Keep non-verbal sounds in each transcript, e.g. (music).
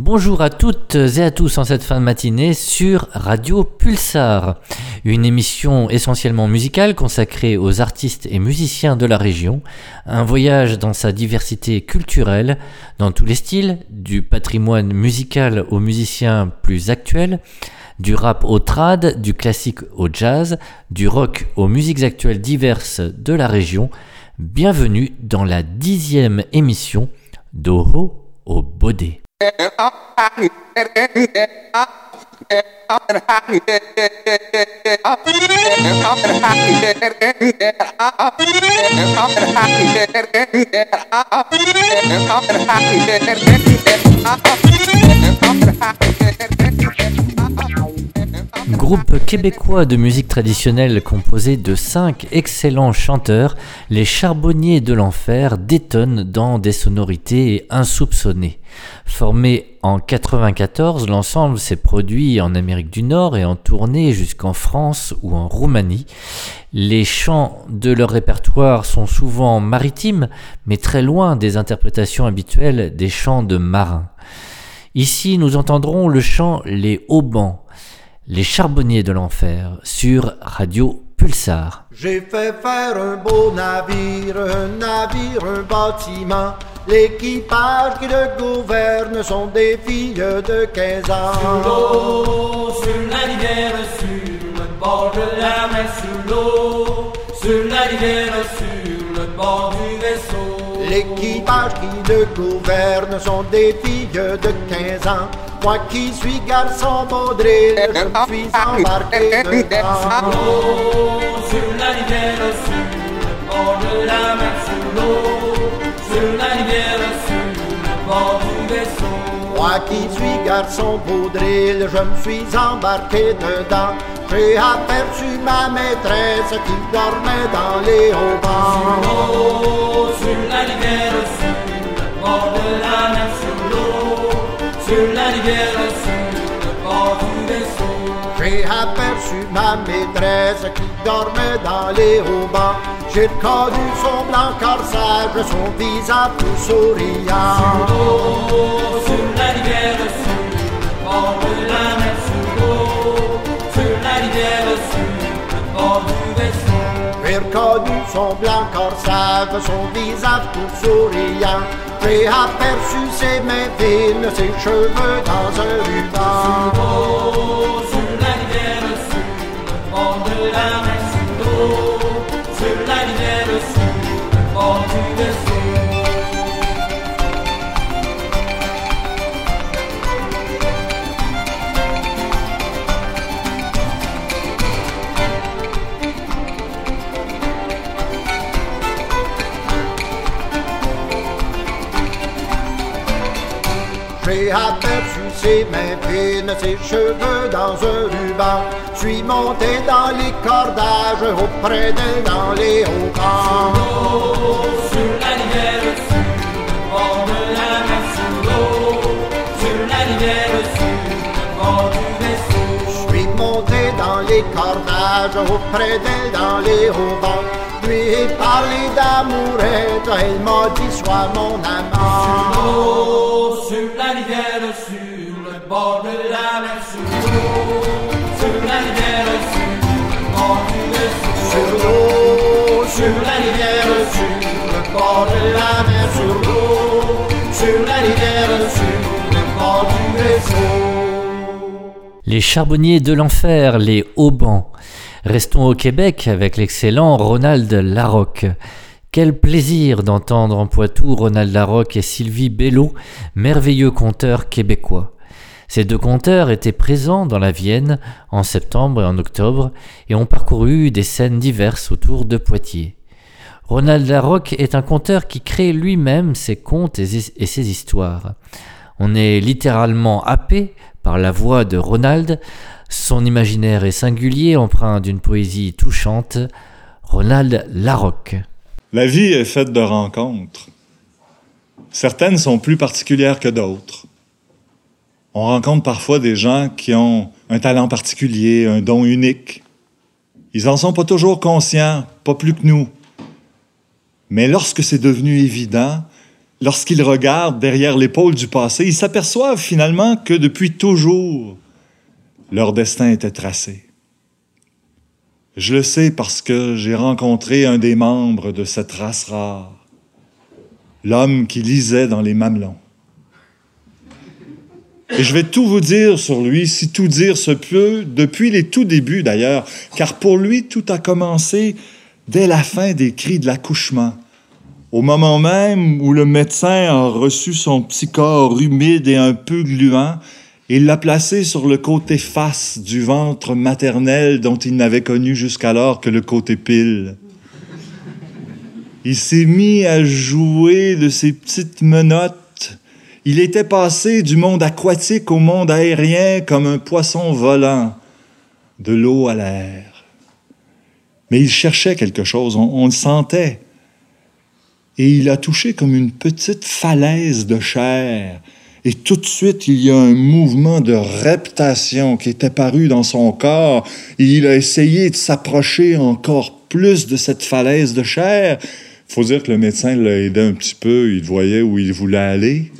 Bonjour à toutes et à tous en cette fin de matinée sur Radio Pulsar, une émission essentiellement musicale consacrée aux artistes et musiciens de la région, un voyage dans sa diversité culturelle, dans tous les styles, du patrimoine musical aux musiciens plus actuels, du rap au trad, du classique au jazz, du rock aux musiques actuelles diverses de la région. Bienvenue dans la dixième émission d'Oho au I'm Groupe québécois de musique traditionnelle composé de cinq excellents chanteurs, les Charbonniers de l'Enfer détonnent dans des sonorités insoupçonnées. Formé en 94, l'ensemble s'est produit en Amérique du Nord et en tournée jusqu'en France ou en Roumanie. Les chants de leur répertoire sont souvent maritimes, mais très loin des interprétations habituelles des chants de marins. Ici, nous entendrons le chant Les Haubans les charbonniers de l'enfer sur Radio Pulsar. J'ai fait faire un beau navire, un navire, un bâtiment. L'équipage qui le gouverne sont des filles de 15 ans. Sur l'eau, sur la rivière, sur le bord de la mer, sur l'eau, sur la rivière, sur le bord du vaisseau. L'équipage qui le gouverne sont des filles de 15 ans. Moi qui suis garçon baudril, je suis embarqué dedans. Sur la rivière, sur le bord de la mer, sur l'eau, sur la rivière, sur le bord du vaisseau. Moi qui suis garçon baudril, je me suis embarqué dedans. J'ai aperçu ma maîtresse qui dormait dans les haubans. Sur la rivière, la rivière, sur le bord du vaisseau. J'ai aperçu ma maîtresse qui dormait dans les haubans. J'ai reconnu son blanc corsage, son visage tout souriant. Sur la rivière, J'ai reconnu son blanc corsage, son visage tout souriant. J'ai aperçu ses mains fines, ses cheveux dans un ruban. Sur la rivière, le bord de la mer, sur l'eau, sur la rivière, le bord du J'ai aperçu ses mains fines, ses cheveux dans un ruban. Suis monté dans les cordages, auprès d'elle dans les haubans. Sur la rivière, le bord de la mer, l'eau, sur la rivière, le bord du vaisseau. Suis monté dans les cordages, auprès d'elle dans les haubans. Lui ai parlé d'amourette, elle m'a dit sois mon amant. Sur Les charbonniers de l'enfer, les haubans. Restons au Québec avec l'excellent Ronald Larocque. Quel plaisir d'entendre en Poitou Ronald Larocque et Sylvie Bello, merveilleux conteurs québécois. Ces deux conteurs étaient présents dans la Vienne en septembre et en octobre et ont parcouru des scènes diverses autour de Poitiers. Ronald Larocque est un conteur qui crée lui-même ses contes et ses histoires. On est littéralement happé par la voix de Ronald, son imaginaire est singulier, empreint d'une poésie touchante. Ronald Larocque. La vie est faite de rencontres. Certaines sont plus particulières que d'autres. On rencontre parfois des gens qui ont un talent particulier, un don unique. Ils en sont pas toujours conscients, pas plus que nous. Mais lorsque c'est devenu évident, lorsqu'ils regardent derrière l'épaule du passé, ils s'aperçoivent finalement que depuis toujours, leur destin était tracé. Je le sais parce que j'ai rencontré un des membres de cette race rare, l'homme qui lisait dans les mamelons. Et je vais tout vous dire sur lui, si tout dire se peut, depuis les tout débuts d'ailleurs, car pour lui, tout a commencé dès la fin des cris de l'accouchement. Au moment même où le médecin a reçu son petit corps humide et un peu gluant, il l'a placé sur le côté face du ventre maternel dont il n'avait connu jusqu'alors que le côté pile. Il s'est mis à jouer de ses petites menottes. Il était passé du monde aquatique au monde aérien comme un poisson volant, de l'eau à l'air. Mais il cherchait quelque chose, on, le sentait. Et il a touché comme une petite falaise de chair. Et tout de suite, il y a un mouvement de reptation qui est apparu dans son corps. Et il a essayé de s'approcher encore plus de cette falaise de chair. faut dire que le médecin l'a aidé un petit peu. Il voyait où il voulait aller.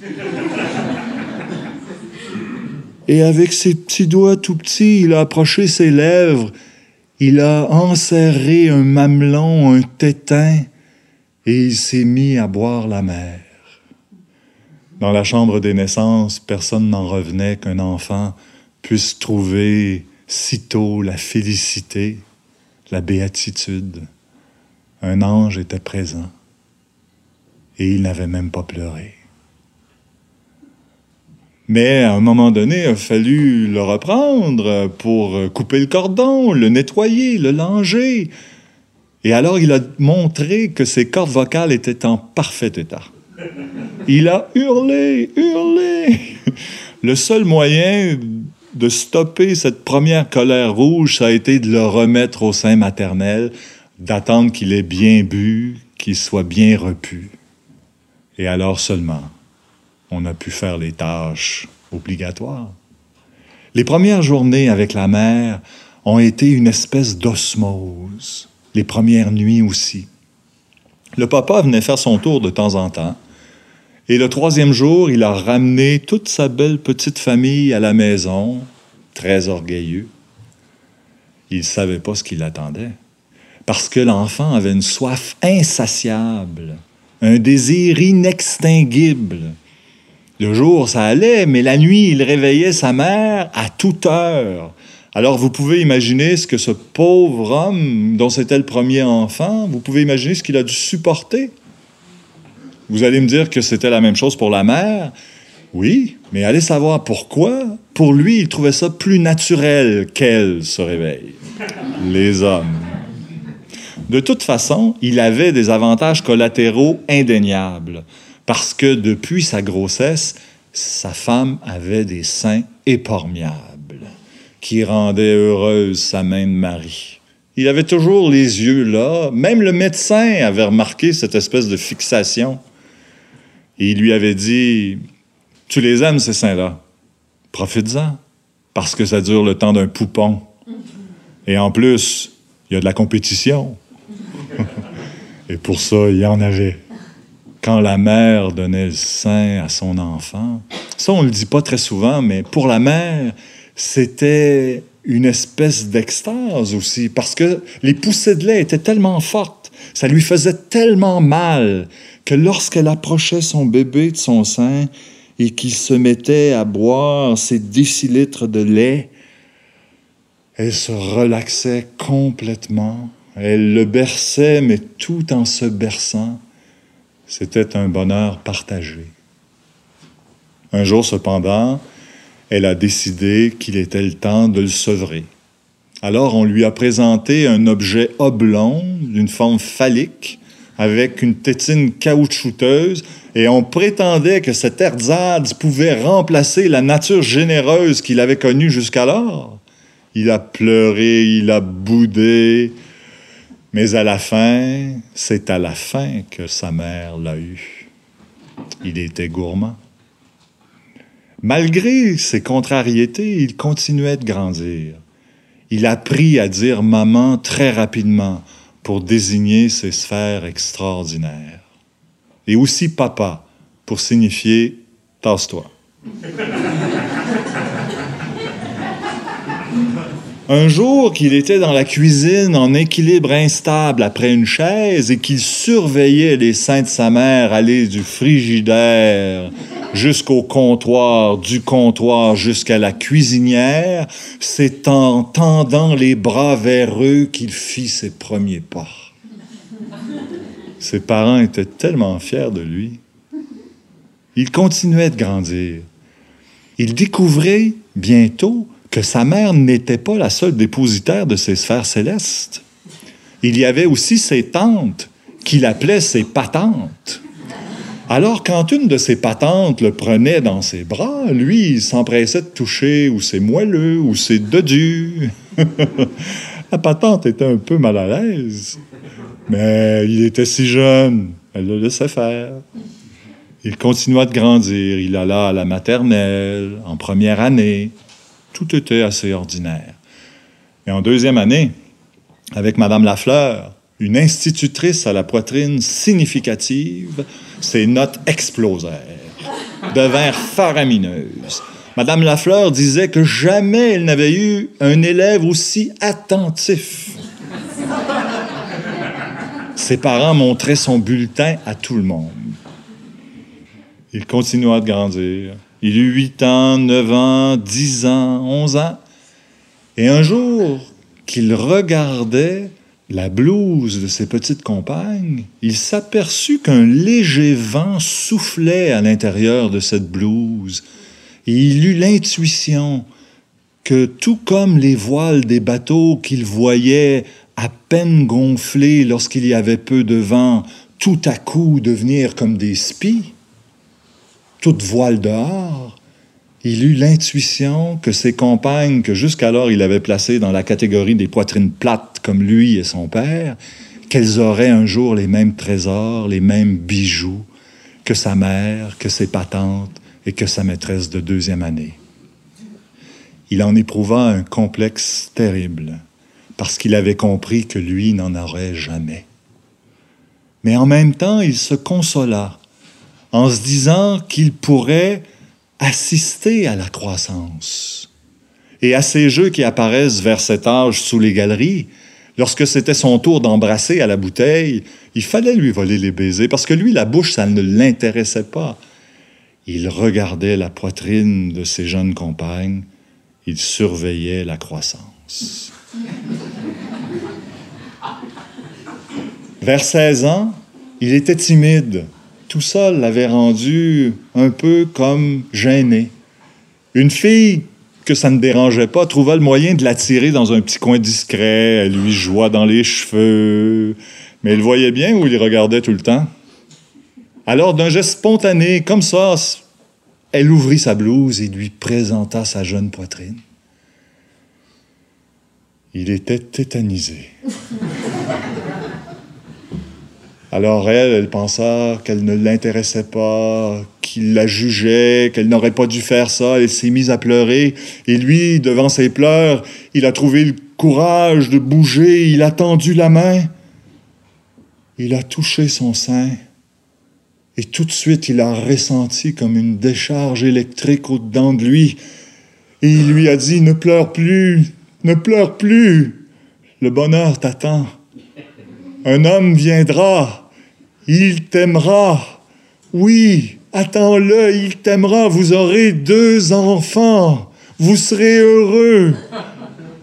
Et avec ses petits doigts tout petits, il a approché ses lèvres il a enserré un mamelon, un tétin, et il s'est mis à boire la mer. Dans la chambre des naissances, personne n'en revenait qu'un enfant puisse trouver sitôt la félicité, la béatitude. Un ange était présent et il n'avait même pas pleuré. Mais à un moment donné, il a fallu le reprendre pour couper le cordon, le nettoyer, le langer. Et alors il a montré que ses cordes vocales étaient en parfait état. Il a hurlé, hurlé. Le seul moyen de stopper cette première colère rouge, ça a été de le remettre au sein maternel, d'attendre qu'il ait bien bu, qu'il soit bien repu. Et alors seulement, on a pu faire les tâches obligatoires. Les premières journées avec la mère ont été une espèce d'osmose, les premières nuits aussi. Le papa venait faire son tour de temps en temps, et le troisième jour, il a ramené toute sa belle petite famille à la maison, très orgueilleux. Il ne savait pas ce qui l'attendait, parce que l'enfant avait une soif insatiable, un désir inextinguible le jour, ça allait, mais la nuit, il réveillait sa mère à toute heure. Alors vous pouvez imaginer ce que ce pauvre homme, dont c'était le premier enfant, vous pouvez imaginer ce qu'il a dû supporter. Vous allez me dire que c'était la même chose pour la mère. Oui, mais allez savoir pourquoi. Pour lui, il trouvait ça plus naturel qu'elle se réveille. Les hommes. De toute façon, il avait des avantages collatéraux indéniables parce que depuis sa grossesse, sa femme avait des seins épormiables qui rendaient heureuse sa main de mari. Il avait toujours les yeux là. Même le médecin avait remarqué cette espèce de fixation. Et il lui avait dit Tu les aimes, ces seins-là Profites-en, parce que ça dure le temps d'un poupon. Et en plus, il y a de la compétition. Et pour ça, il y en avait quand la mère donnait le sein à son enfant. Ça, on ne le dit pas très souvent, mais pour la mère, c'était une espèce d'extase aussi, parce que les poussées de lait étaient tellement fortes, ça lui faisait tellement mal que lorsqu'elle approchait son bébé de son sein et qu'il se mettait à boire ses décilitres de lait, elle se relaxait complètement. Elle le berçait, mais tout en se berçant. C'était un bonheur partagé. Un jour cependant, elle a décidé qu'il était le temps de le sevrer. Alors on lui a présenté un objet oblong d'une forme phallique avec une tétine caoutchouteuse et on prétendait que cet ersatz pouvait remplacer la nature généreuse qu'il avait connue jusqu'alors. Il a pleuré, il a boudé, mais à la fin, c'est à la fin que sa mère l'a eu. Il était gourmand. Malgré ses contrariétés, il continuait de grandir. Il apprit à dire maman très rapidement pour désigner ses sphères extraordinaires. Et aussi papa pour signifier tasse-toi. Un jour qu'il était dans la cuisine en équilibre instable après une chaise et qu'il surveillait les seins de sa mère aller du frigidaire jusqu'au comptoir, du comptoir jusqu'à la cuisinière, c'est en tendant les bras vers eux qu'il fit ses premiers pas. Ses parents étaient tellement fiers de lui. Il continuait de grandir. Il découvrait bientôt que sa mère n'était pas la seule dépositaire de ses sphères célestes. Il y avait aussi ses tantes, qu'il appelait ses patentes. Alors, quand une de ses patentes le prenait dans ses bras, lui, il s'empressait de toucher ou ses moelleux ou ses dodus. (laughs) la patente était un peu mal à l'aise, mais il était si jeune, elle le laissait faire. Il continua de grandir, il alla à la maternelle, en première année, tout était assez ordinaire. Et en deuxième année, avec Madame Lafleur, une institutrice à la poitrine significative, ses notes explosèrent, devinrent faramineuses. Madame Lafleur disait que jamais elle n'avait eu un élève aussi attentif. Ses parents montraient son bulletin à tout le monde. Il continua de grandir. Il eut 8 ans, 9 ans, 10 ans, 11 ans. Et un jour qu'il regardait la blouse de ses petites compagnes, il s'aperçut qu'un léger vent soufflait à l'intérieur de cette blouse. Et il eut l'intuition que tout comme les voiles des bateaux qu'il voyait à peine gonflés lorsqu'il y avait peu de vent, tout à coup devenir comme des spies, toute voile dehors, il eut l'intuition que ses compagnes, que jusqu'alors il avait placées dans la catégorie des poitrines plates comme lui et son père, qu'elles auraient un jour les mêmes trésors, les mêmes bijoux que sa mère, que ses patentes et que sa maîtresse de deuxième année. Il en éprouva un complexe terrible, parce qu'il avait compris que lui n'en aurait jamais. Mais en même temps, il se consola en se disant qu'il pourrait assister à la croissance. Et à ces jeux qui apparaissent vers cet âge sous les galeries, lorsque c'était son tour d'embrasser à la bouteille, il fallait lui voler les baisers, parce que lui, la bouche, ça ne l'intéressait pas. Il regardait la poitrine de ses jeunes compagnes, il surveillait la croissance. Vers 16 ans, il était timide tout ça l'avait rendu un peu comme gêné. Une fille que ça ne dérangeait pas trouva le moyen de l'attirer dans un petit coin discret, elle lui joua dans les cheveux, mais elle voyait bien où il regardait tout le temps. Alors, d'un geste spontané, comme ça, elle ouvrit sa blouse et lui présenta sa jeune poitrine. Il était tétanisé. (laughs) Alors elle, elle pensa qu'elle ne l'intéressait pas, qu'il la jugeait, qu'elle n'aurait pas dû faire ça. Elle s'est mise à pleurer. Et lui, devant ses pleurs, il a trouvé le courage de bouger. Il a tendu la main. Il a touché son sein. Et tout de suite, il a ressenti comme une décharge électrique au-dedans de lui. Et il lui a dit, ne pleure plus, ne pleure plus. Le bonheur t'attend. Un homme viendra, il t'aimera. Oui, attends-le, il t'aimera, vous aurez deux enfants, vous serez heureux.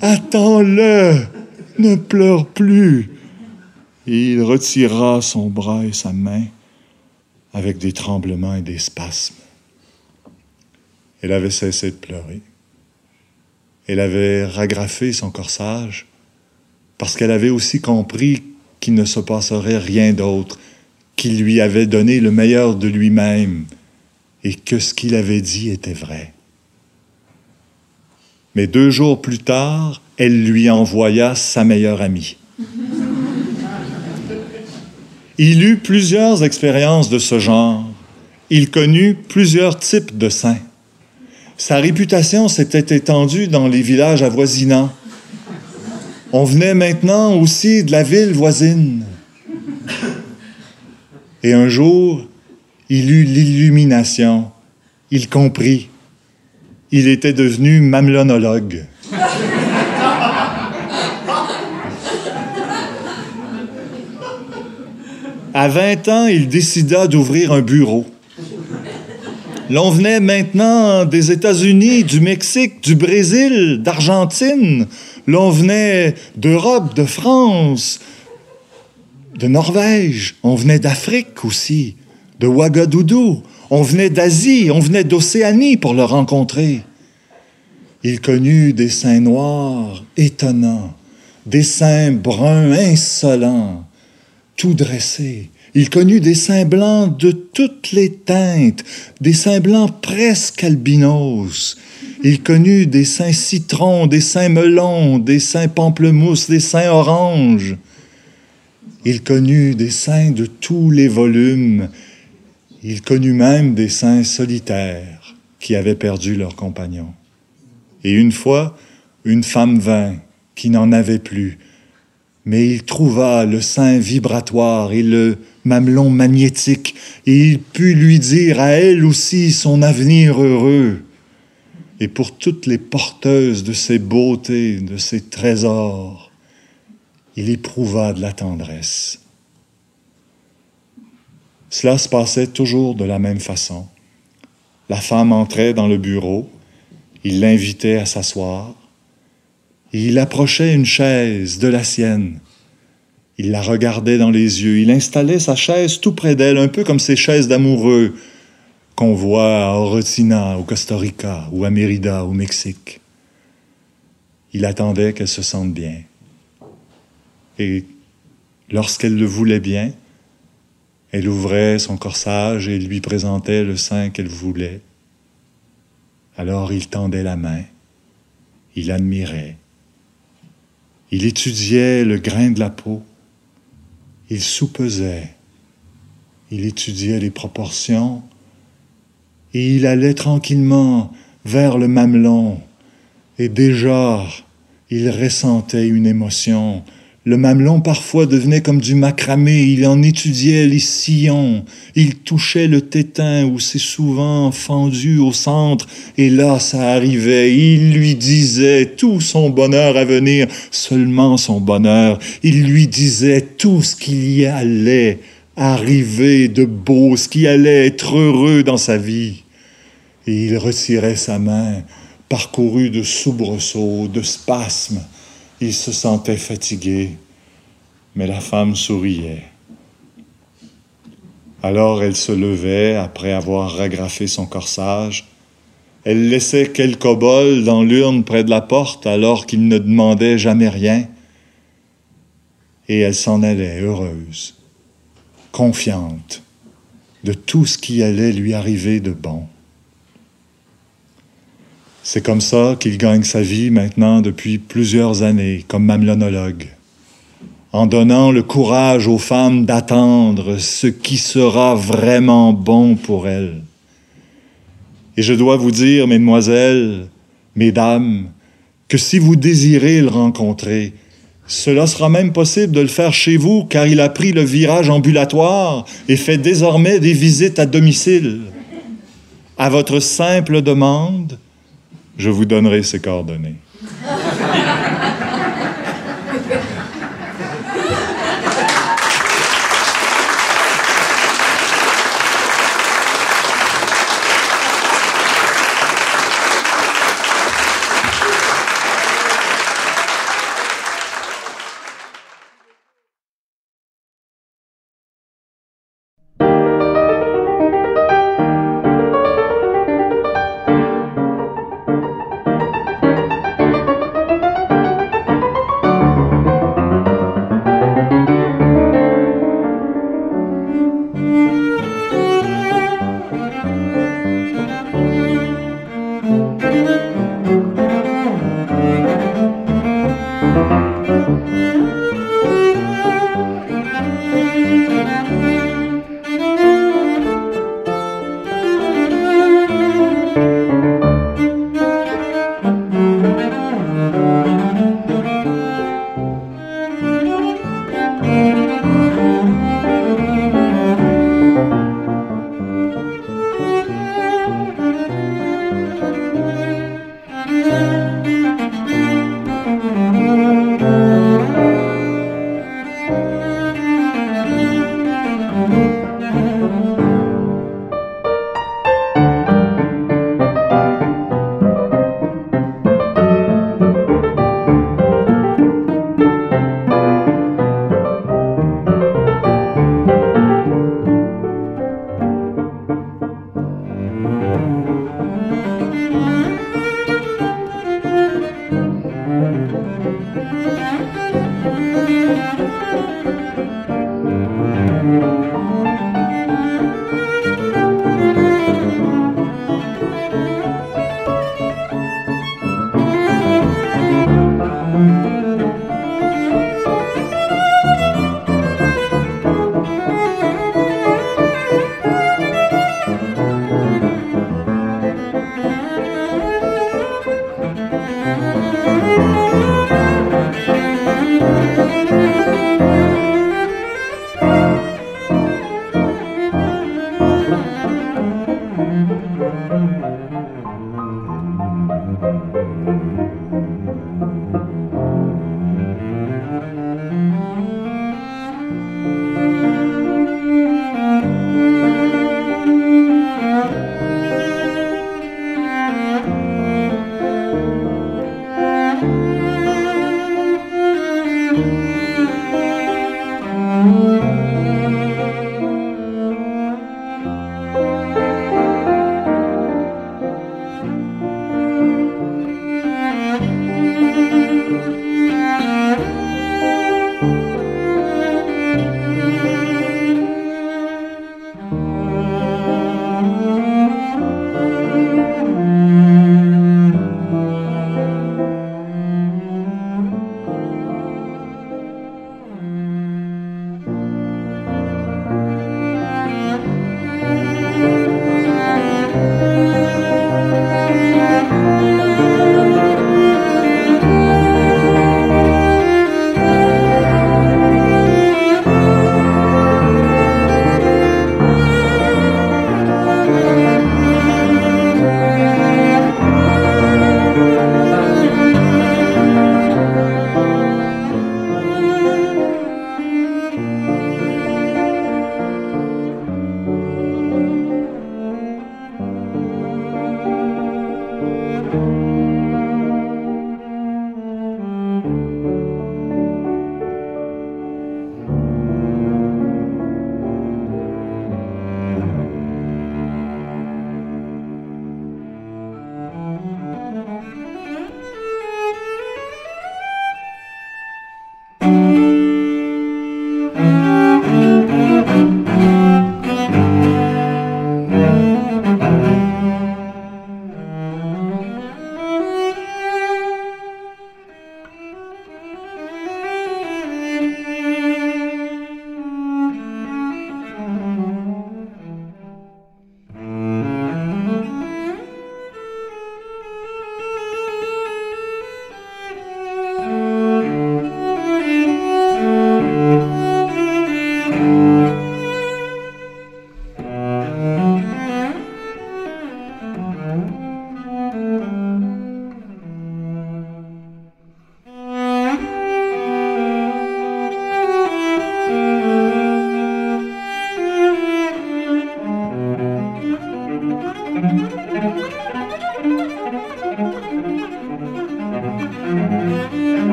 Attends-le, ne pleure plus. Et il retira son bras et sa main avec des tremblements et des spasmes. Elle avait cessé de pleurer. Elle avait ragrafé son corsage parce qu'elle avait aussi compris qu'il ne se passerait rien d'autre, qu'il lui avait donné le meilleur de lui-même et que ce qu'il avait dit était vrai. Mais deux jours plus tard, elle lui envoya sa meilleure amie. Il eut plusieurs expériences de ce genre. Il connut plusieurs types de saints. Sa réputation s'était étendue dans les villages avoisinants on venait maintenant aussi de la ville voisine. Et un jour, Il eut l'illumination. Il comprit. Il était devenu mamelonologue. À 20 ans, il décida d'ouvrir un bureau. L'on venait maintenant des États-Unis, du Mexique, du Brésil, d'Argentine. L'on venait d'Europe, de France, de Norvège. On venait d'Afrique aussi, de Ouagadougou. On venait d'Asie, on venait d'Océanie pour le rencontrer. Il connut des seins noirs étonnants, des seins bruns insolents, tout dressés. Il connut des seins blancs de toutes les teintes, des seins blancs presque albinos. Il connut des seins citrons, des seins melons, des seins pamplemousse, des seins oranges. Il connut des seins de tous les volumes. Il connut même des saints solitaires qui avaient perdu leur compagnon. Et une fois, une femme vint qui n'en avait plus, mais il trouva le sein vibratoire et le mamelon magnétique, et il put lui dire à elle aussi son avenir heureux. Et pour toutes les porteuses de ses beautés, de ses trésors, il éprouva de la tendresse. Cela se passait toujours de la même façon. La femme entrait dans le bureau, il l'invitait à s'asseoir, il approchait une chaise de la sienne. Il la regardait dans les yeux. Il installait sa chaise tout près d'elle, un peu comme ces chaises d'amoureux qu'on voit à Orotina, au Costa Rica, ou à Mérida, au Mexique. Il attendait qu'elle se sente bien. Et lorsqu'elle le voulait bien, elle ouvrait son corsage et lui présentait le sein qu'elle voulait. Alors il tendait la main, il admirait, il étudiait le grain de la peau. Il soupesait. Il étudiait les proportions. Et il allait tranquillement vers le mamelon. Et déjà, il ressentait une émotion, le mamelon parfois devenait comme du macramé, il en étudiait les sillons, il touchait le tétin où c'est souvent fendu au centre, et là ça arrivait, il lui disait tout son bonheur à venir, seulement son bonheur, il lui disait tout ce qu'il y allait arriver de beau, ce qui allait être heureux dans sa vie. Et il retirait sa main, parcouru de soubresauts, de spasmes, il se sentait fatigué, mais la femme souriait. Alors elle se levait après avoir agrafé son corsage. Elle laissait quelques bols dans l'urne près de la porte alors qu'il ne demandait jamais rien. Et elle s'en allait heureuse, confiante de tout ce qui allait lui arriver de bon. C'est comme ça qu'il gagne sa vie maintenant depuis plusieurs années comme mamelonologue, en donnant le courage aux femmes d'attendre ce qui sera vraiment bon pour elles. Et je dois vous dire, mesdemoiselles, mesdames, que si vous désirez le rencontrer, cela sera même possible de le faire chez vous, car il a pris le virage ambulatoire et fait désormais des visites à domicile. À votre simple demande, je vous donnerai ses coordonnées.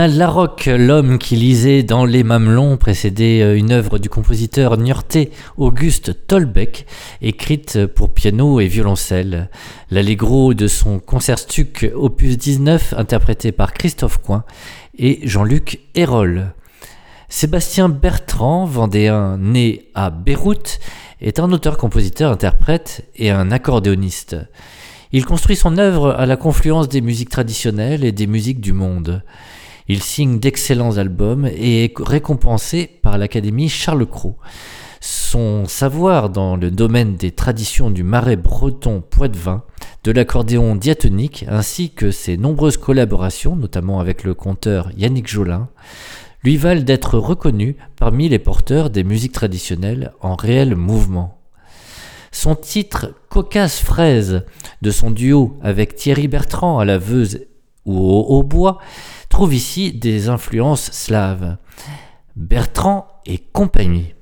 Ronald Larocque, l'homme qui lisait dans Les Mamelons, précédait euh, une œuvre du compositeur niortais Auguste Tolbeck, écrite pour piano et violoncelle. L'allegro de son concertstuc opus 19, interprété par Christophe Coin et Jean-Luc Hérol. Sébastien Bertrand, vendéen né à Beyrouth, est un auteur-compositeur, interprète et un accordéoniste. Il construit son œuvre à la confluence des musiques traditionnelles et des musiques du monde. Il signe d'excellents albums et est récompensé par l'Académie Charles Cros. Son savoir dans le domaine des traditions du marais breton poitevin, de l'accordéon diatonique, ainsi que ses nombreuses collaborations, notamment avec le conteur Yannick Jolin, lui valent d'être reconnu parmi les porteurs des musiques traditionnelles en réel mouvement. Son titre Cocasse fraise de son duo avec Thierry Bertrand à la veuse ou au hautbois trouve ici des influences slaves. Bertrand et compagnie.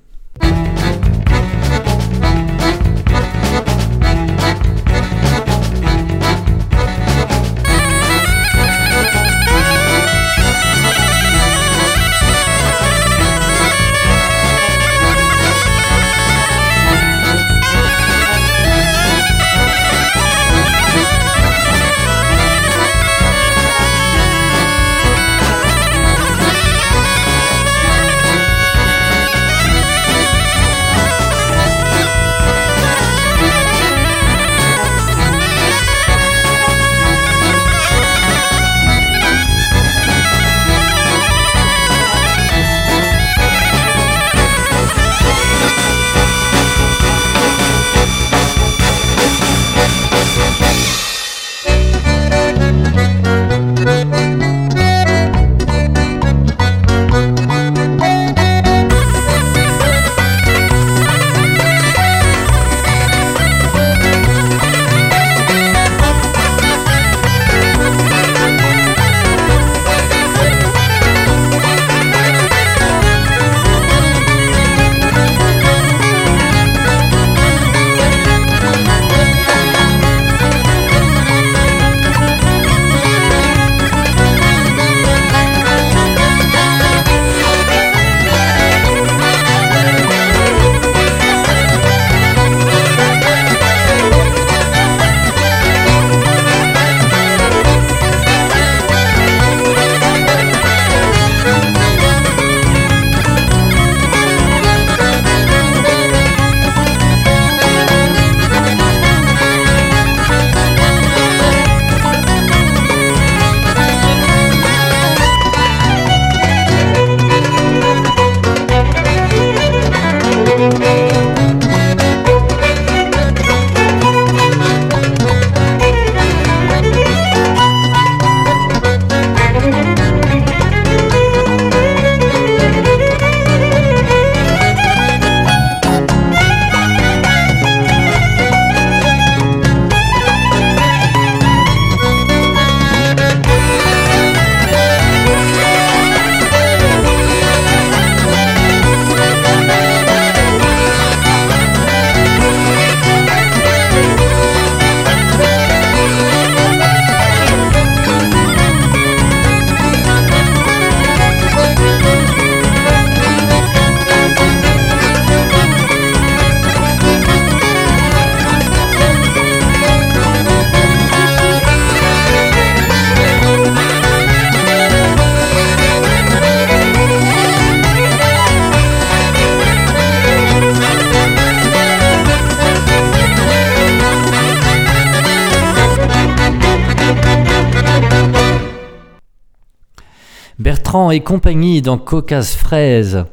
Compagnie dans Caucase Fraise.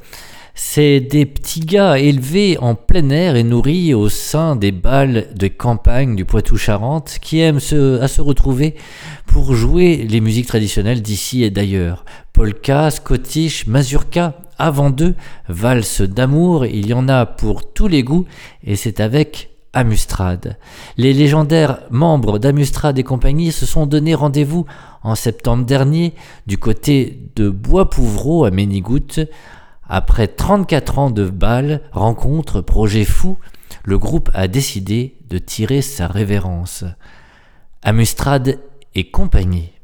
C'est des petits gars élevés en plein air et nourris au sein des balles de campagne du Poitou-Charentes qui aiment à se retrouver pour jouer les musiques traditionnelles d'ici et d'ailleurs. Polka, Scottish, Mazurka, avant d'eux, valse d'amour, il y en a pour tous les goûts et c'est avec Amustrad. Les légendaires membres d'Amustrad et compagnie se sont donné rendez-vous en septembre dernier du côté de Bois-Pouvreau à Ménigoutte après 34 ans de bal, rencontre, projet fou, le groupe a décidé de tirer sa révérence. Amustrad et compagnie.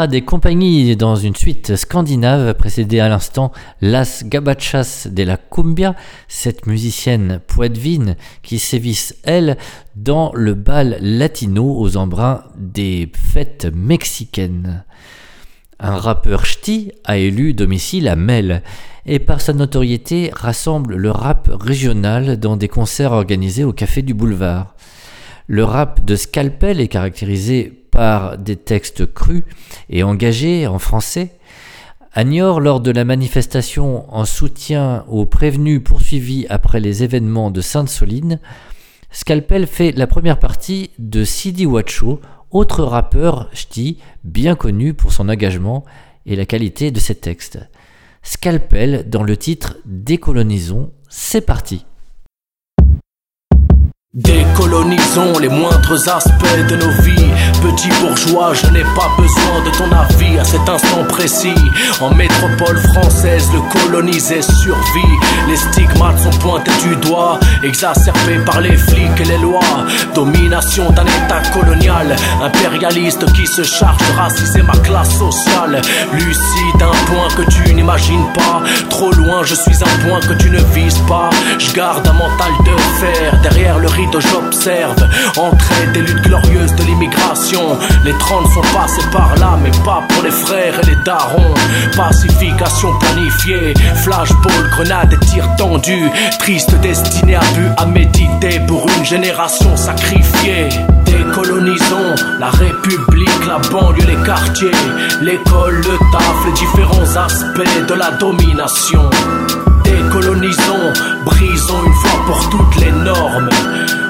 Amstrad et compagnie dans une suite scandinave précédée à l'instant Las Gabachas de la Cumbia, cette musicienne poitevine qui sévisse, elle, dans le bal latino aux embruns des fêtes mexicaines. Un rappeur ch'ti a élu domicile à Mel et par sa notoriété rassemble le rap régional dans des concerts organisés au Café du Boulevard. Le rap de Scalpel est caractérisé par des textes crus et engagés en français. À Niort, lors de la manifestation en soutien aux prévenus poursuivis après les événements de Sainte-Soline, Scalpel fait la première partie de Sidi Wacho, autre rappeur ch'ti bien connu pour son engagement et la qualité de ses textes. Scalpel dans le titre Décolonisons, c'est parti. Décolonisons les moindres aspects de nos vies. Petit bourgeois, je n'ai pas besoin de ton avis à cet instant précis. En métropole française, le colonisé survit. Les stigmates sont pointés du doigt, exacerbés par les flics et les lois. Domination d'un état colonial, impérialiste qui se charge de raciser ma classe sociale. Lucide, un point que tu n'imagines pas. Trop loin, je suis un point que tu ne vises pas. Je garde un mental de fer derrière le j'observe. Entrée des luttes glorieuses de l'immigration. Les 30 sont passés par là, mais pas pour les frères et les darons. Pacification planifiée, flashball, grenade et tir tendu. Triste destinée à but à méditer pour une génération sacrifiée. Décolonisons la République, la banlieue, les quartiers, l'école, le taf, les différents aspects de la domination. Décolonisons, brisons une fois pour toutes les normes.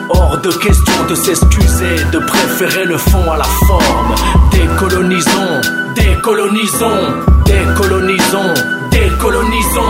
Hors de question de s'excuser, de préférer le fond à la forme. Décolonisons, décolonisons, décolonisons, décolonisons.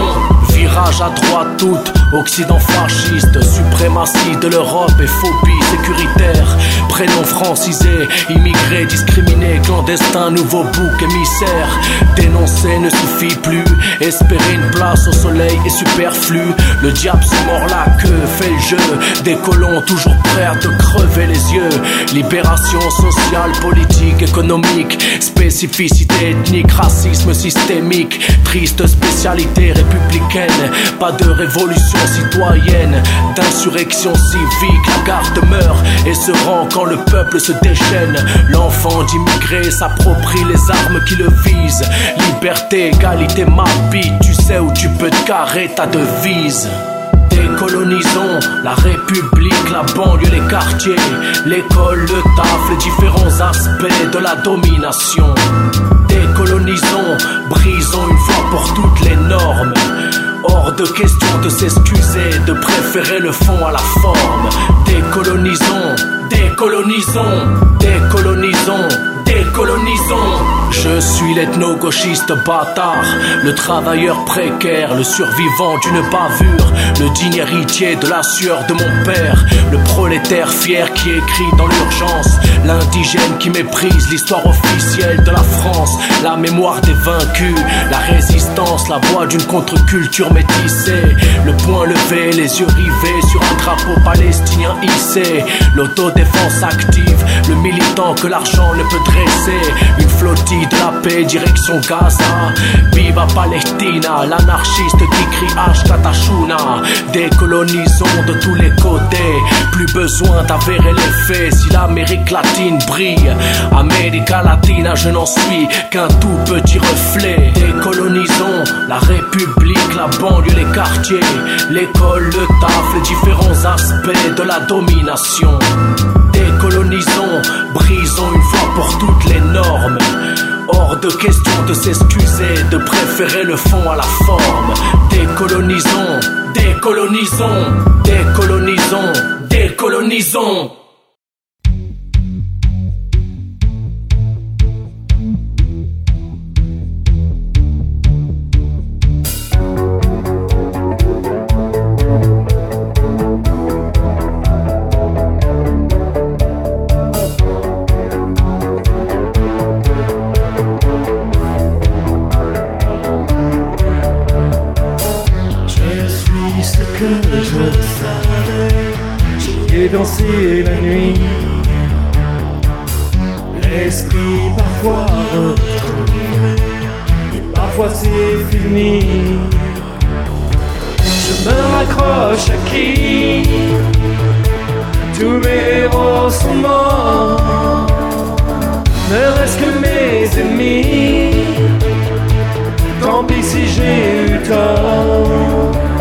Virage à droite toute, Occident fasciste, suprématie de l'Europe et phobie sécuritaire. Prénom francisé, immigré, discriminé, clandestin, nouveau bouc émissaire. Dénoncer ne suffit plus, espérer une place au soleil est superflu. Le diable se mord la queue, fait le jeu des colons toujours prêts à te crever les yeux. Libération sociale, politique, économique, spécificité ethnique, racisme systémique, triste spécialité républicaine. Pas de révolution citoyenne, d'insurrection civique. La garde meurt et se rend quand le peuple se déchaîne. L'enfant d'immigré s'approprie les armes qui le visent. Liberté, égalité, ma vie, tu sais où tu peux te carrer ta devise. Décolonisons la République, la banlieue, les quartiers, l'école, le taf, les différents aspects de la domination. Décolonisons, brisons une fois pour toutes les normes. Hors de question de s'excuser, de préférer le fond à la forme. Décolonisons, décolonisons, décolonisons, Je suis l'ethno-gauchiste bâtard, le travailleur précaire, le survivant d'une bavure, le digne héritier de la sueur de mon père, le prolétaire fier qui écrit dans l'urgence, l'indigène qui méprise l'histoire officielle de la France, la mémoire des vaincus, la résistance, la voix d'une contre-culture métissée, le poing levé, les yeux rivés sur un drapeau palestinien hissé, l'autodéfense active, le militant que l'argent ne peut dresser, une flottille paix, direction Gaza. Viva Palestina, l'anarchiste qui crie H Katashuna. Décolonisons de tous les côtés, plus besoin d'avérer les faits. Si l'Amérique latine brille, América Latina, je n'en suis qu'un tout petit reflet. Décolonisons la République, la banlieue, les quartiers, l'école, le taf, les différents aspects de la domination. Décolonisons, brisons une fois pour toutes les normes. Hors de question de s'excuser, de préférer le fond à la forme. Décolonisons, décolonisons, décolonisons, décolonisons. Dansé la nuit. L'esprit parfois retrouvé. Et parfois c'est fini. Je me raccroche à qui Tous mes héros sont morts. Ne reste que mes ennemis. Tant pis si j'ai eu tort.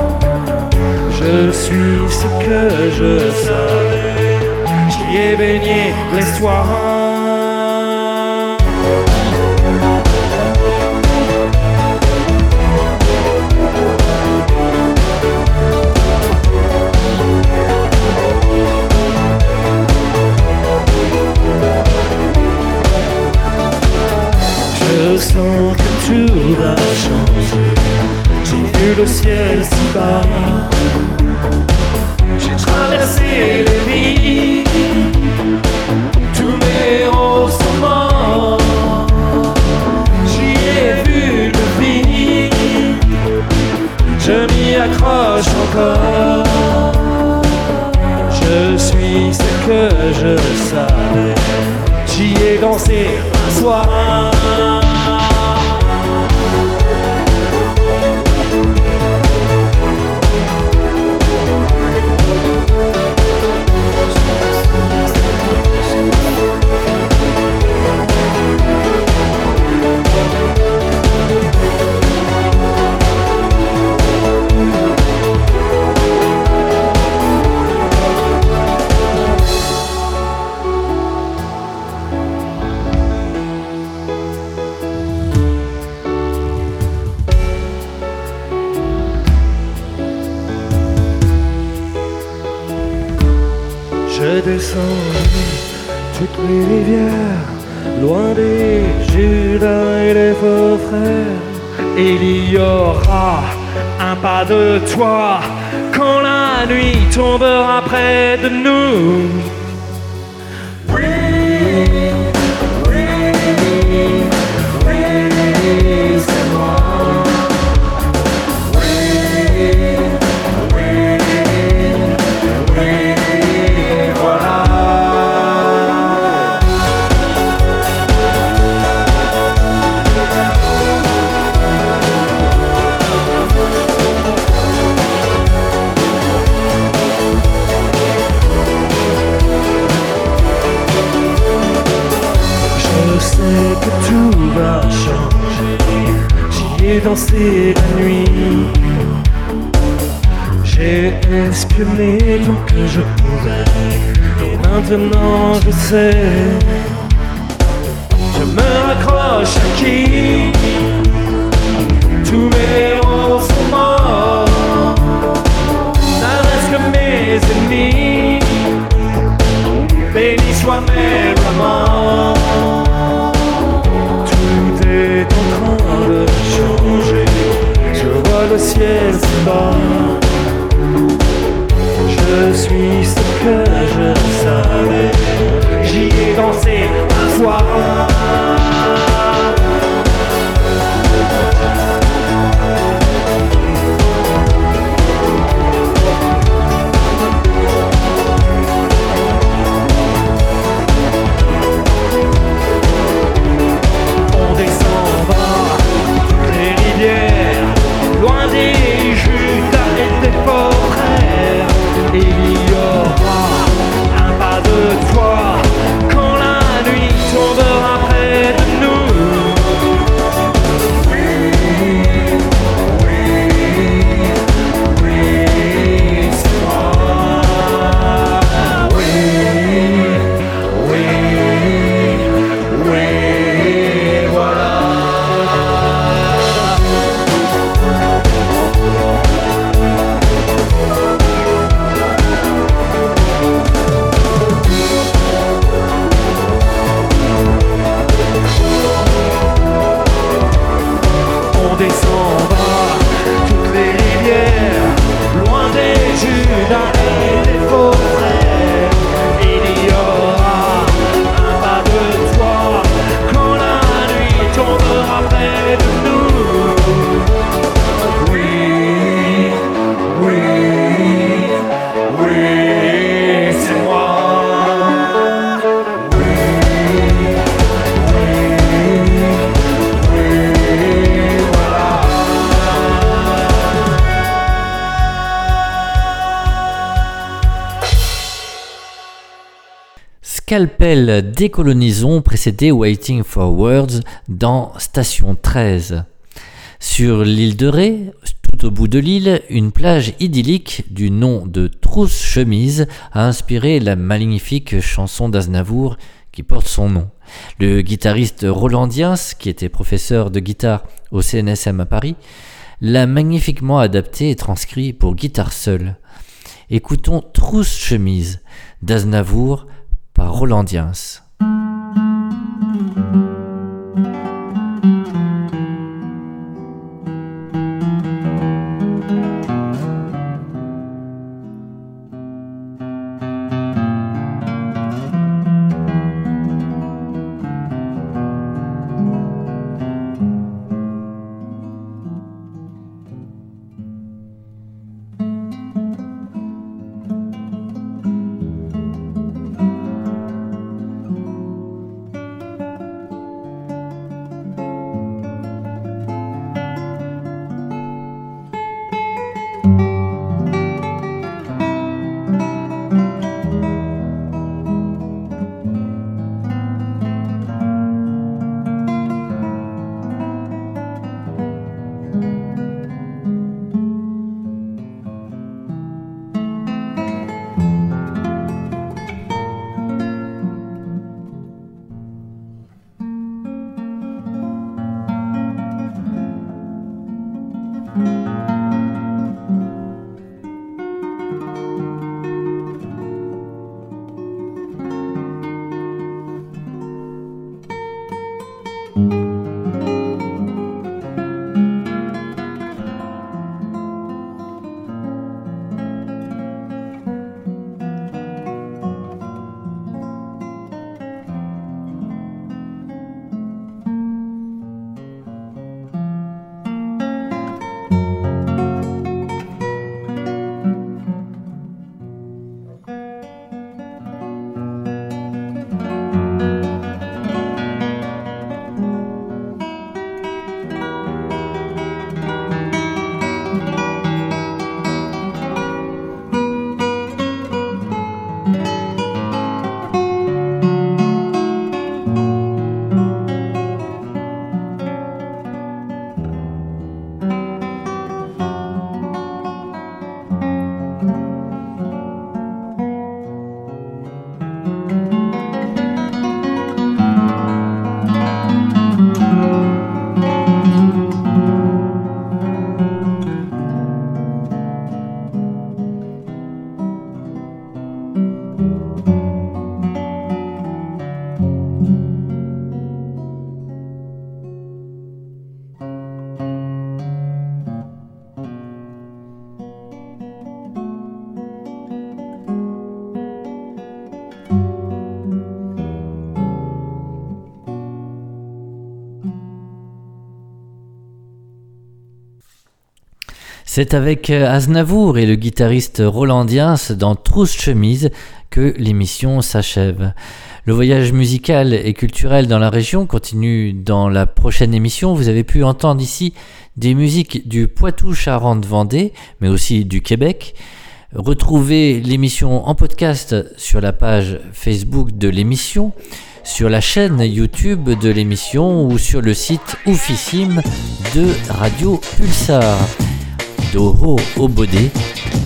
Je suis ce que je savais. J'y ai baigné l'histoire. Je sens que tout va changer. J'ai vu le ciel si bas. Traversé les vies. Tous mes héros sont morts. J'y ai vu le fini. Je m'y accroche encore. Je suis ce que je savais. J'y ai dansé un soir. Près de nous. Dansé la nuit. J'ai espionné tant que je pouvais. Et maintenant je sais. Je suis ce que je Scalpel décolonisons précédé Waiting for Words dans Station 13. Sur l'île de Ré, tout au bout de l'île, une plage idyllique du nom de Trousse Chemise a inspiré la magnifique chanson d'Aznavour qui porte son nom. Le guitariste Roland Diens, qui était professeur de guitare au CNSM à Paris, l'a magnifiquement adapté et transcrit pour guitare seule. Écoutons Trousse Chemise d'Aznavour par Roland. C'est avec euh, Aznavour et le guitariste Roland Diens dans Trousse Chemise que l'émission s'achève. Le voyage musical et culturel dans la région continue dans la prochaine émission. Vous avez pu entendre ici des musiques du Poitou-Charentes-Vendée, mais aussi du Québec. Retrouvez l'émission en podcast sur la page Facebook de l'émission, sur la chaîne YouTube de l'émission ou sur le site oufissime de Radio Pulsar. D'Oro Baudet,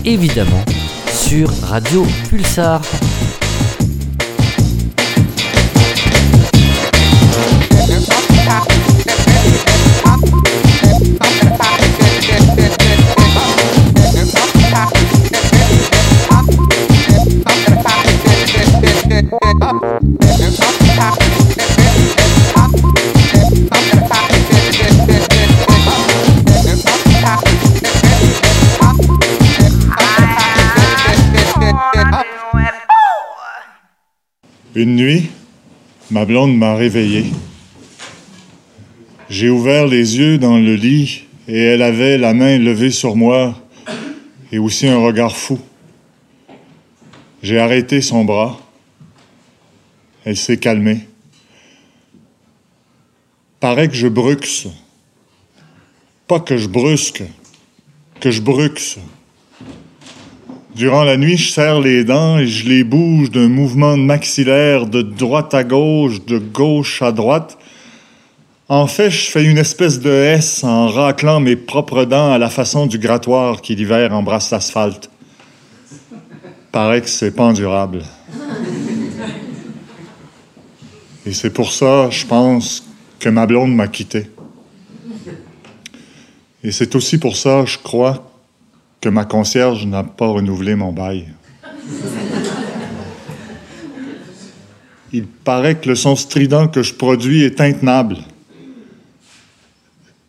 évidemment, sur Radio Pulsar. (laughs) Une nuit, ma blonde m'a réveillé. J'ai ouvert les yeux dans le lit et elle avait la main levée sur moi et aussi un regard fou. J'ai arrêté son bras. Elle s'est calmée. Paraît que je bruxe. Pas que je brusque, que je bruxe. Durant la nuit, je serre les dents et je les bouge d'un mouvement maxillaire de droite à gauche, de gauche à droite. En fait, je fais une espèce de S en raclant mes propres dents à la façon du grattoir qui l'hiver embrasse l'asphalte. Paraît que c'est pas endurable. Et c'est pour ça, je pense, que ma blonde m'a quitté. Et c'est aussi pour ça, je crois, que ma concierge n'a pas renouvelé mon bail. Il paraît que le son strident que je produis est intenable.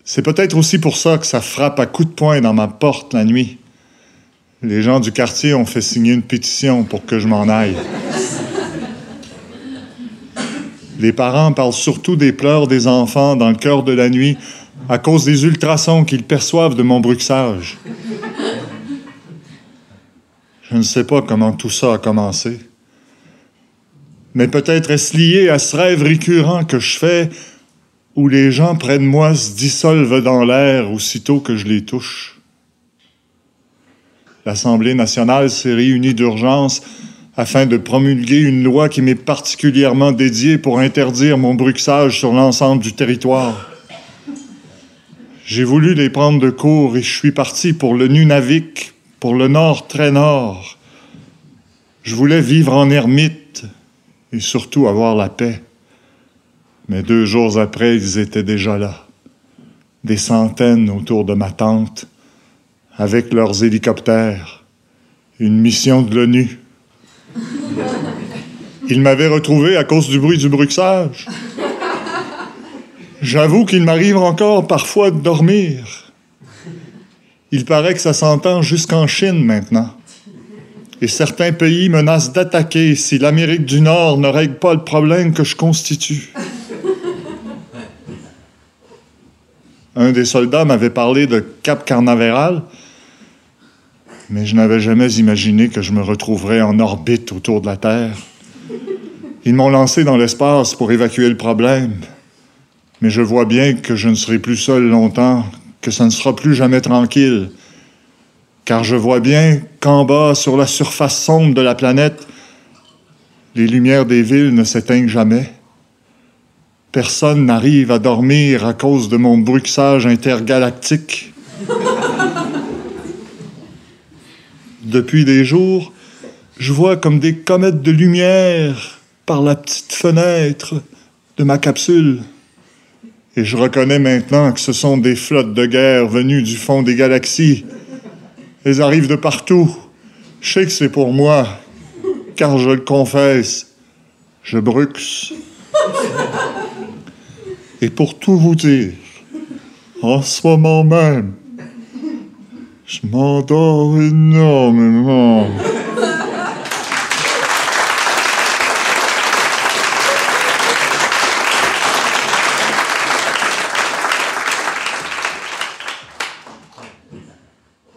C'est peut-être aussi pour ça que ça frappe à coups de poing dans ma porte la nuit. Les gens du quartier ont fait signer une pétition pour que je m'en aille. Les parents parlent surtout des pleurs des enfants dans le cœur de la nuit à cause des ultrasons qu'ils perçoivent de mon bruxage. Je ne sais pas comment tout ça a commencé. Mais peut-être est-ce lié à ce rêve récurrent que je fais où les gens près de moi se dissolvent dans l'air aussitôt que je les touche. L'Assemblée nationale s'est réunie d'urgence afin de promulguer une loi qui m'est particulièrement dédiée pour interdire mon bruxage sur l'ensemble du territoire. J'ai voulu les prendre de court et je suis parti pour le Nunavik, pour le nord très nord. Je voulais vivre en ermite et surtout avoir la paix. Mais deux jours après, ils étaient déjà là, des centaines autour de ma tente, avec leurs hélicoptères, une mission de l'ONU. Ils m'avaient retrouvé à cause du bruit du bruxage. J'avoue qu'il m'arrive encore parfois de dormir il paraît que ça s'entend jusqu'en Chine maintenant. Et certains pays menacent d'attaquer si l'Amérique du Nord ne règle pas le problème que je constitue. Un des soldats m'avait parlé de Cap Carnaveral, mais je n'avais jamais imaginé que je me retrouverais en orbite autour de la Terre. Ils m'ont lancé dans l'espace pour évacuer le problème, mais je vois bien que je ne serai plus seul longtemps que ça ne sera plus jamais tranquille, car je vois bien qu'en bas, sur la surface sombre de la planète, les lumières des villes ne s'éteignent jamais. Personne n'arrive à dormir à cause de mon bruxage intergalactique. Depuis des jours, je vois comme des comètes de lumière par la petite fenêtre de ma capsule. Et je reconnais maintenant que ce sont des flottes de guerre venues du fond des galaxies. Elles arrivent de partout. Je sais que c'est pour moi, car je le confesse, je bruxe. Et pour tout vous dire, en ce moment même, je m'endors énormément.